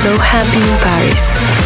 So Happy in Paris.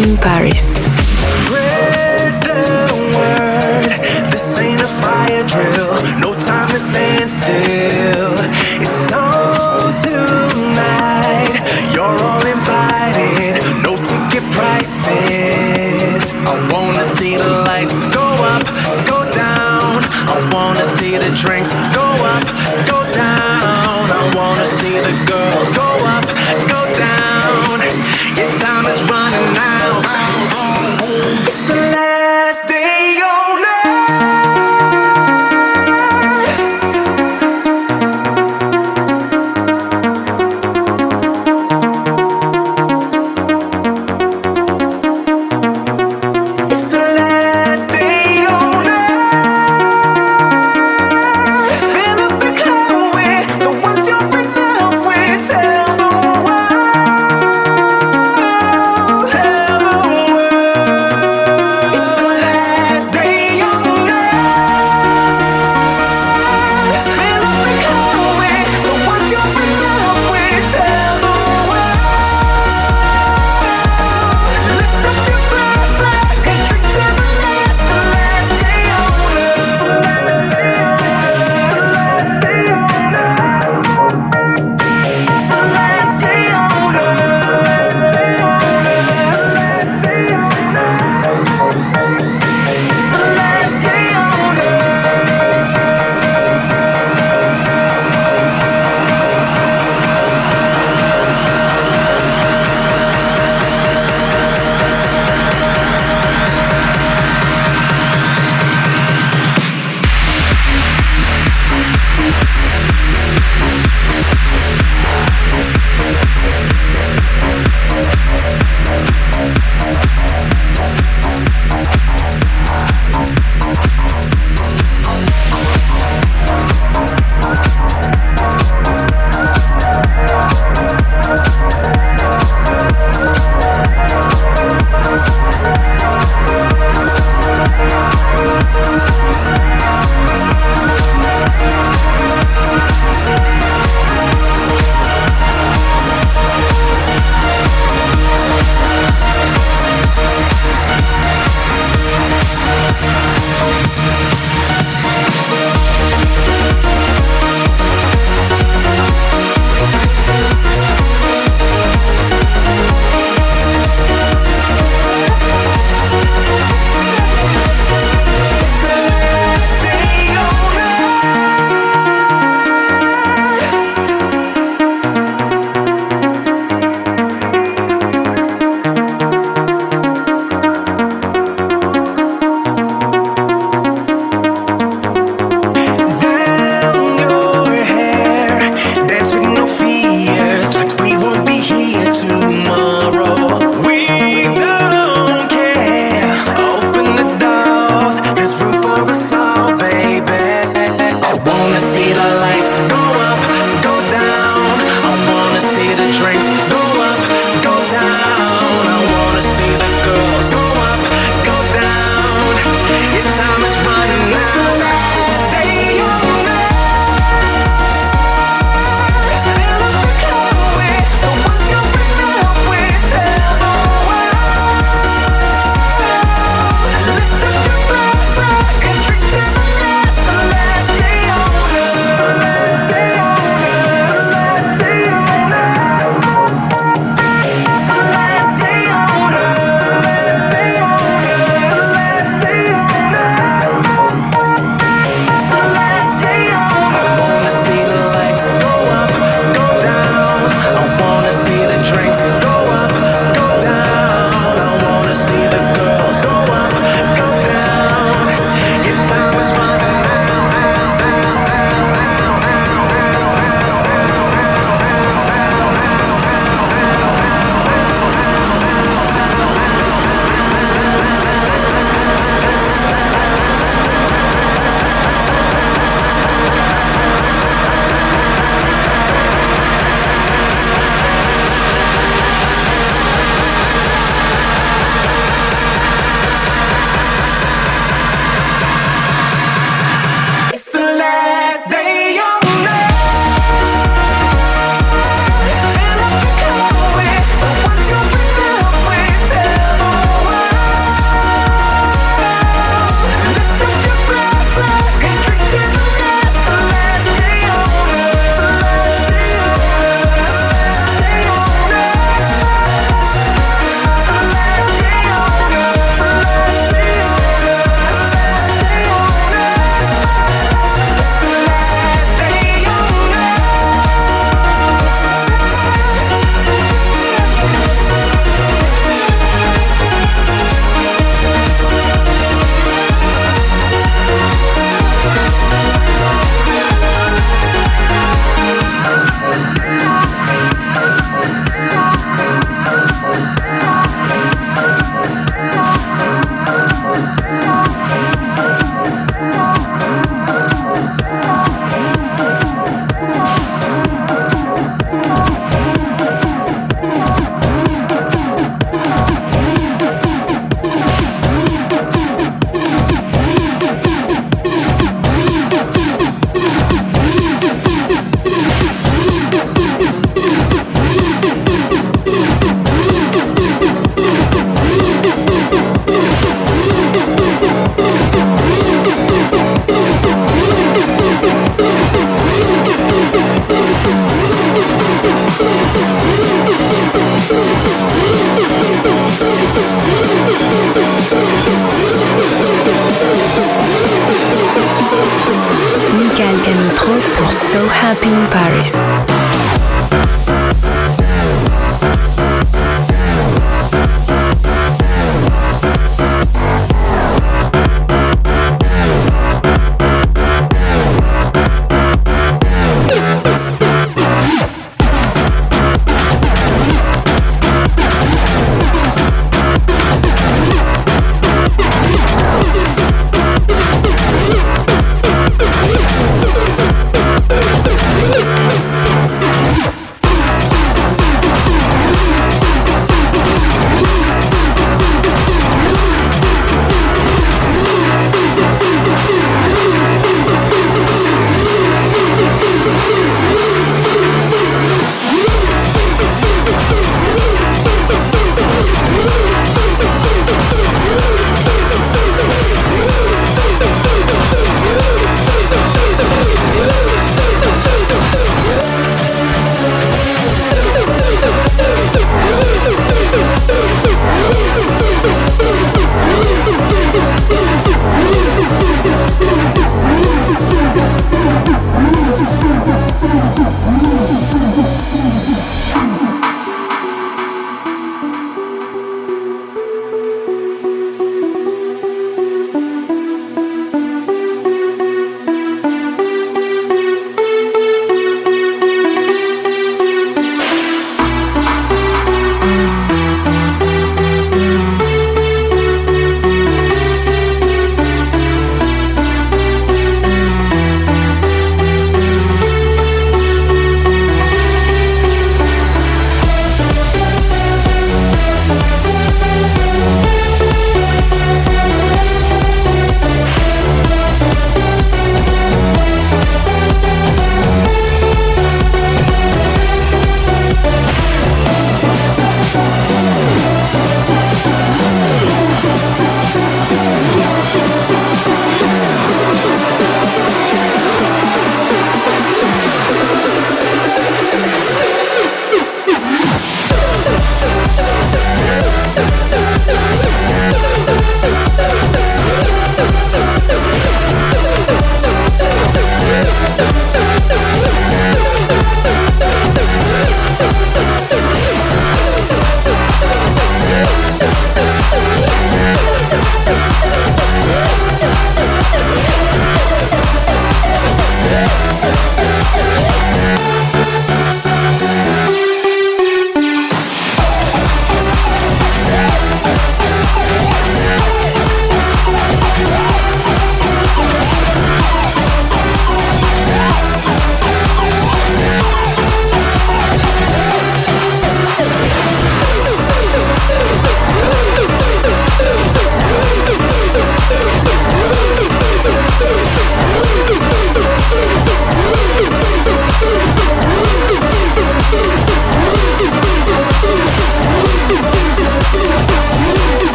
Happy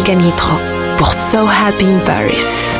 Michael pour So Happy in Paris.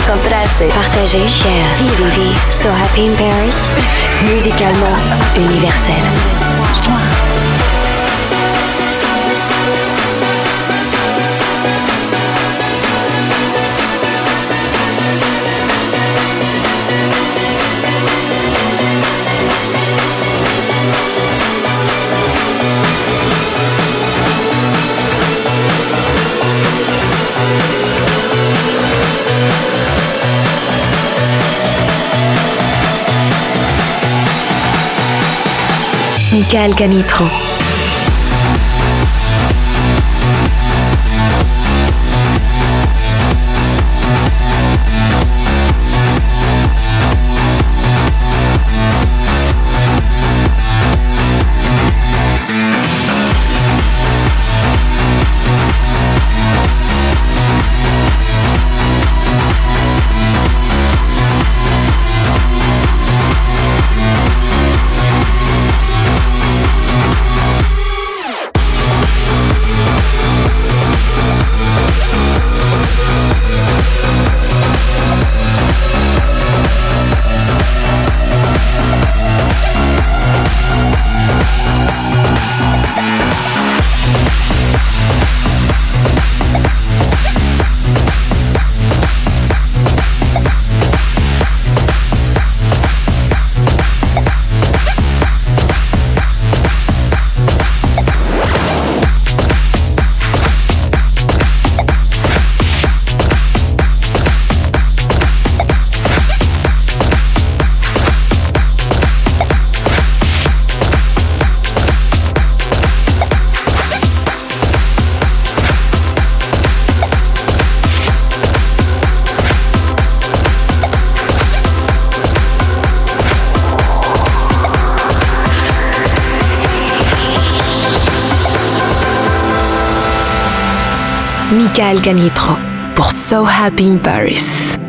Encontrarse, partager, share, vivre, vivre. So happy in Paris. Musicalement universel. Pascal Canitro. Michael Canitro pour So Happy in Paris.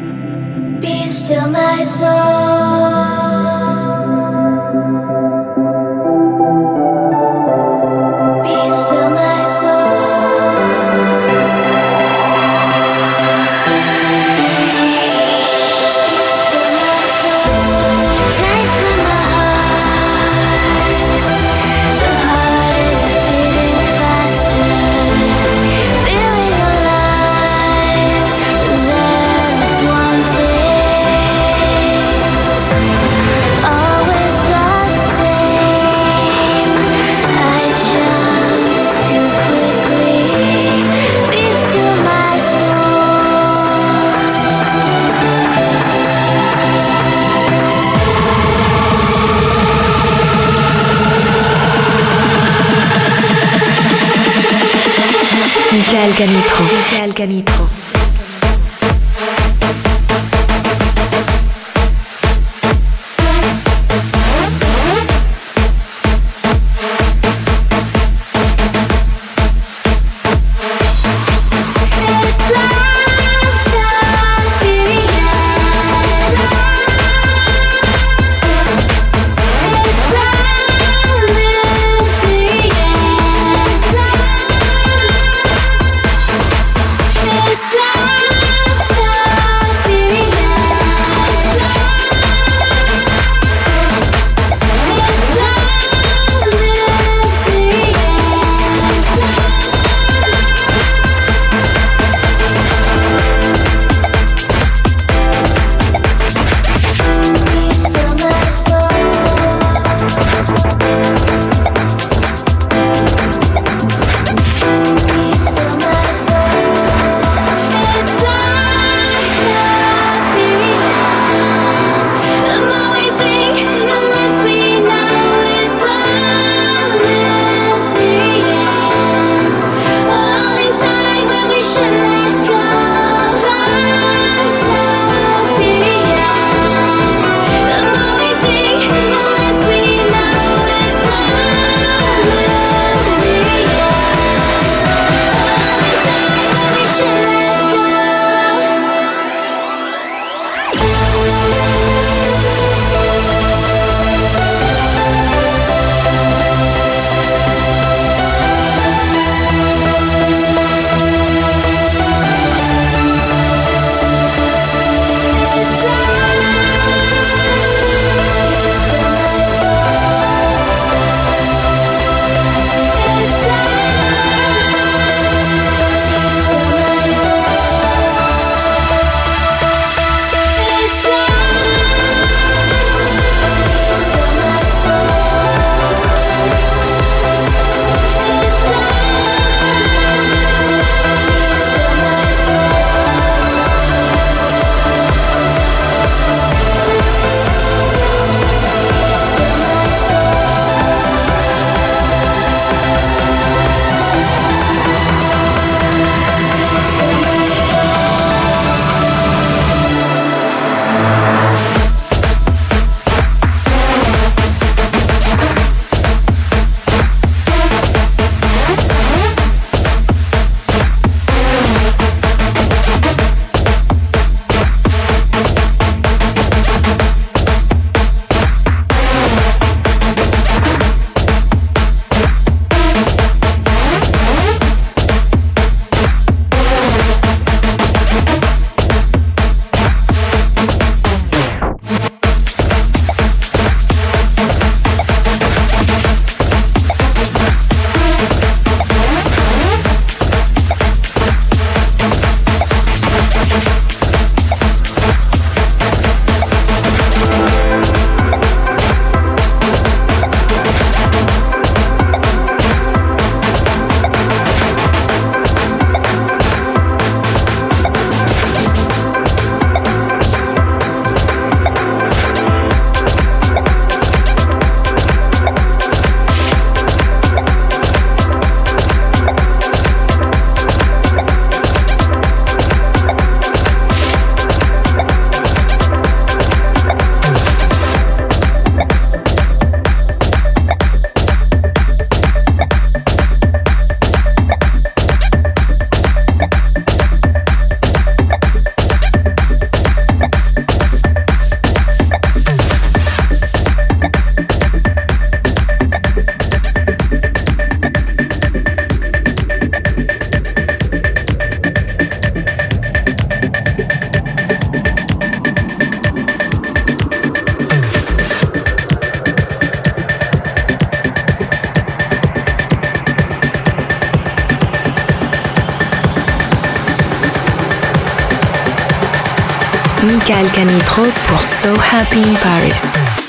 Michael Canitro pour So Happy in Paris.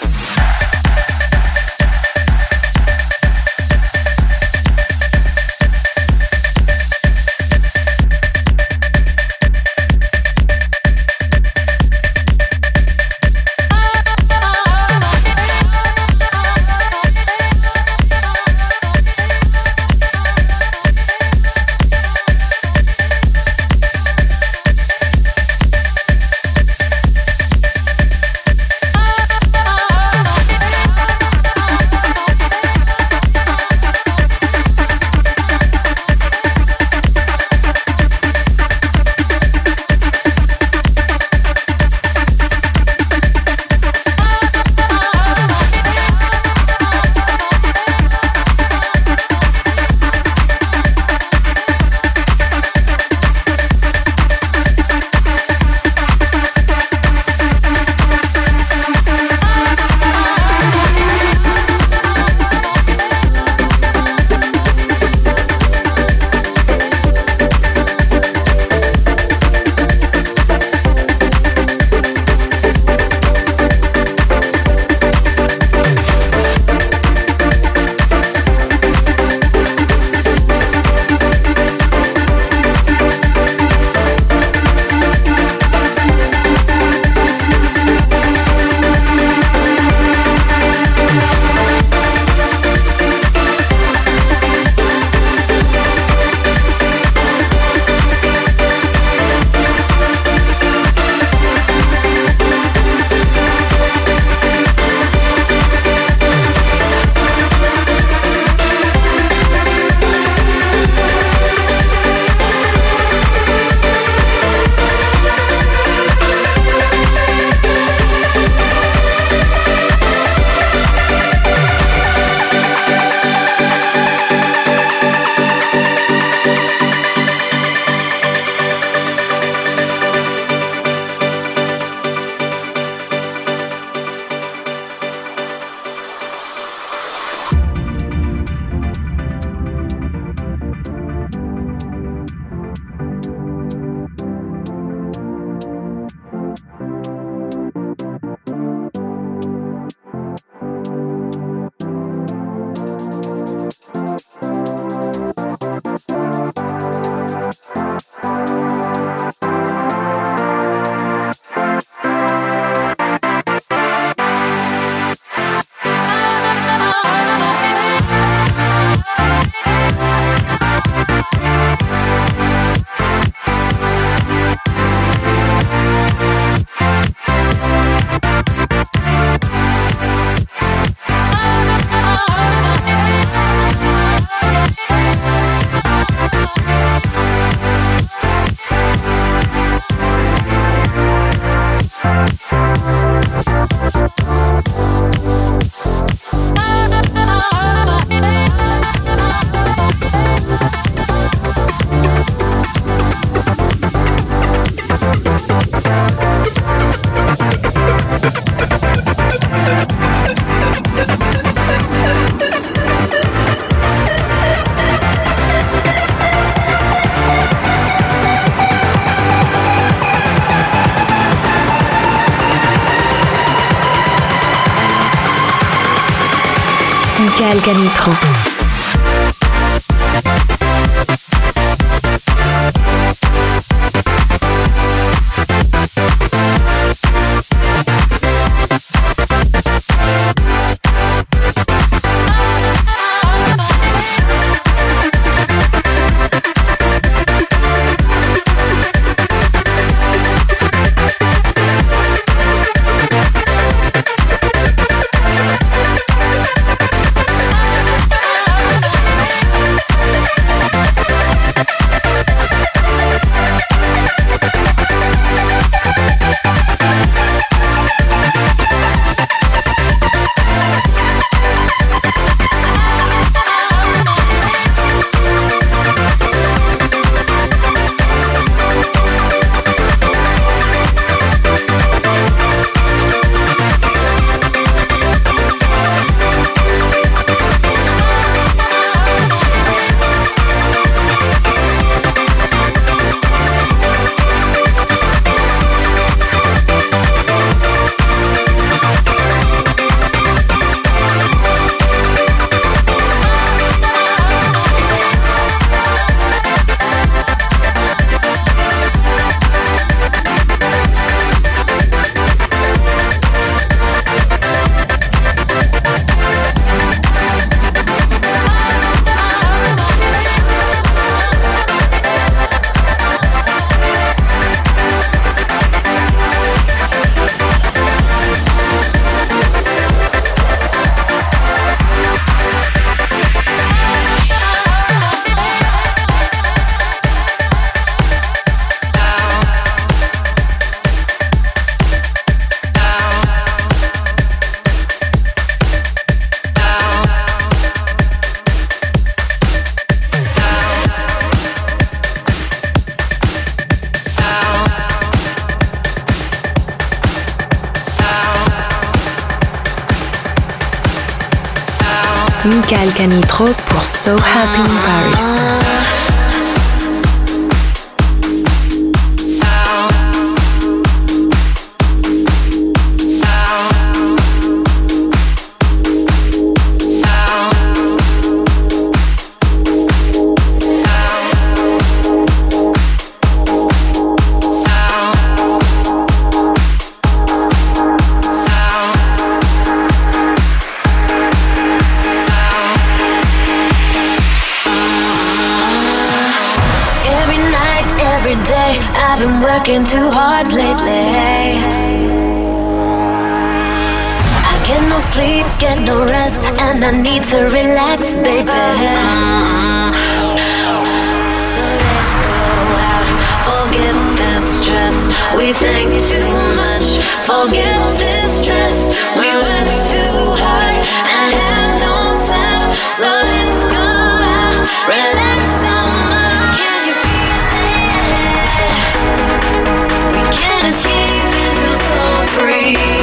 Relax, baby. So let's go out, forget the stress. We think too much, forget this stress. We work too hard and have no time. So let's go out, relax some more. Can you feel it? We can't escape and feel so free.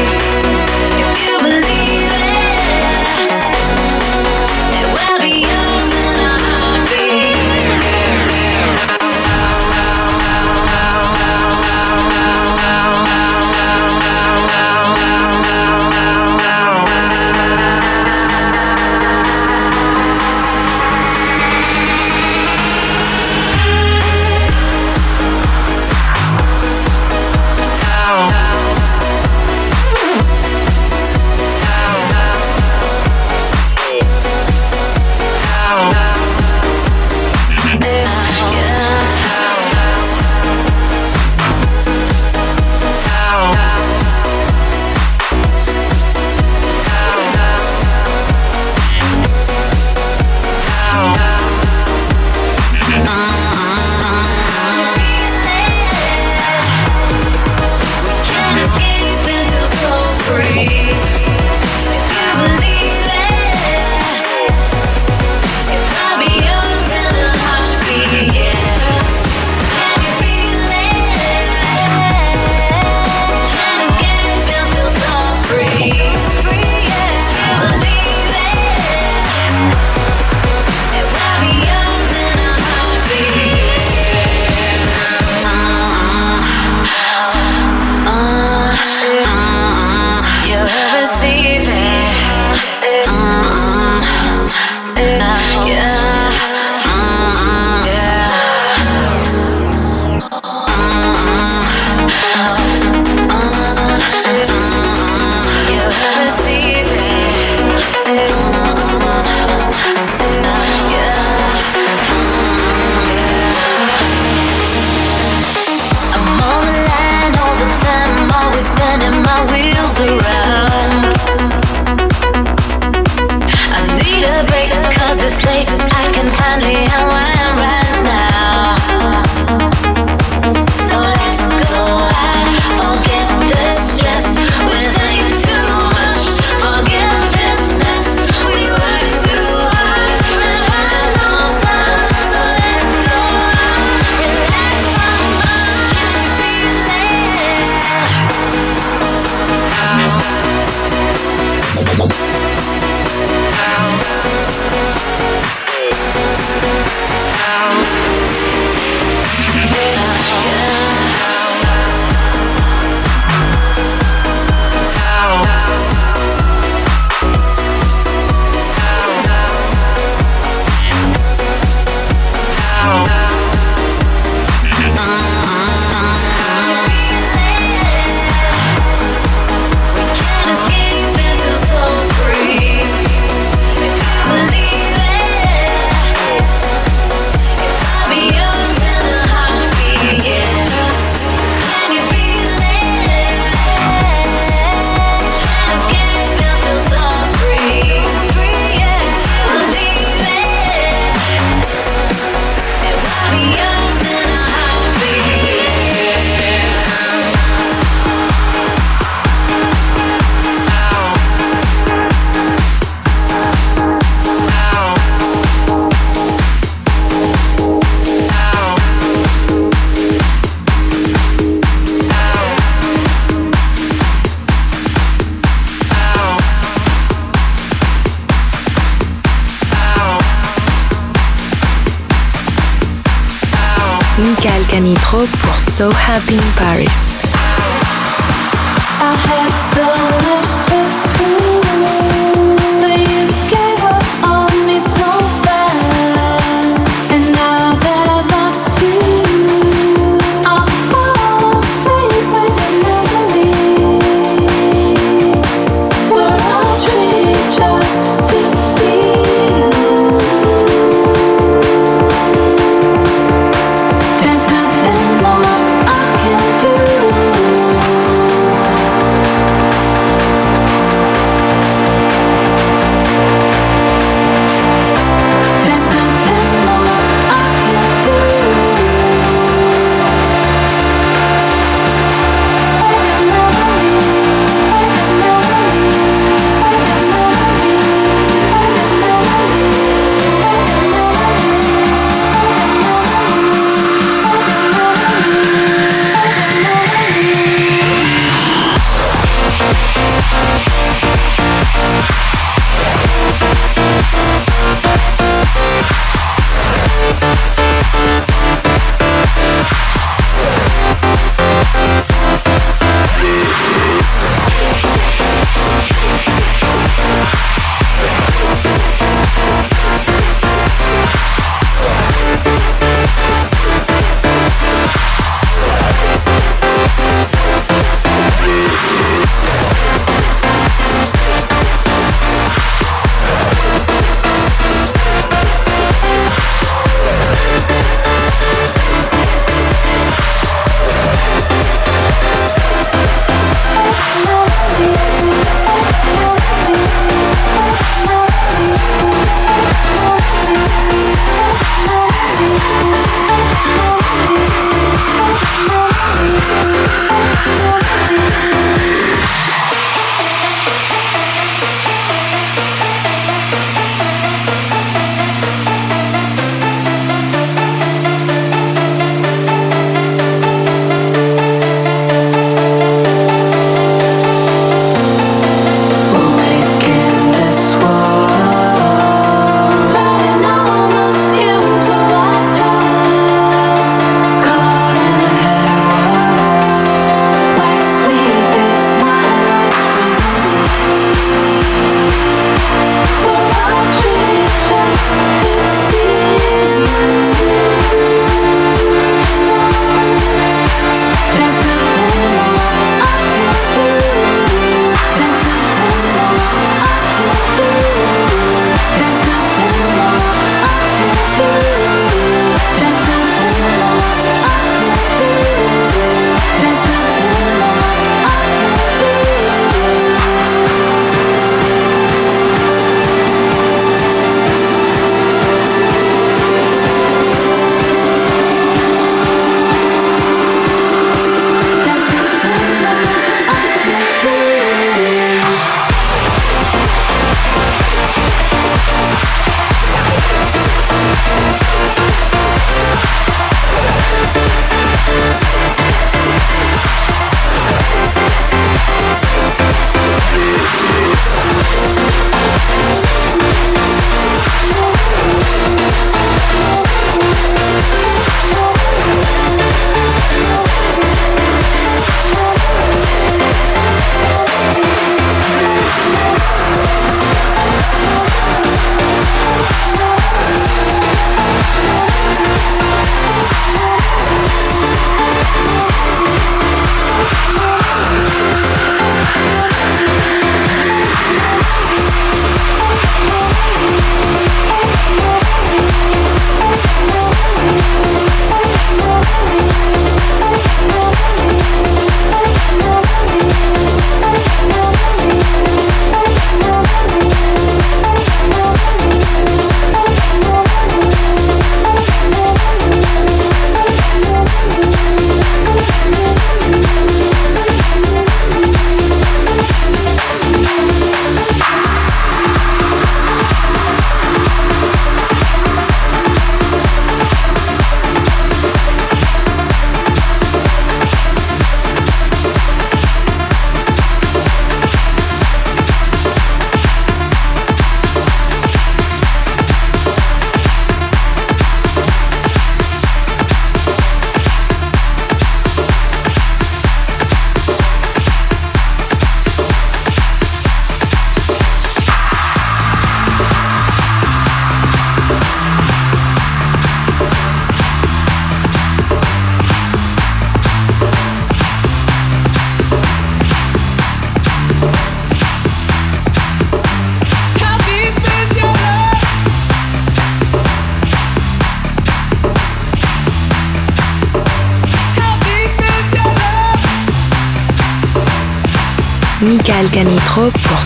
So Happy in Paris.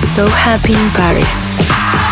So Happy in Paris.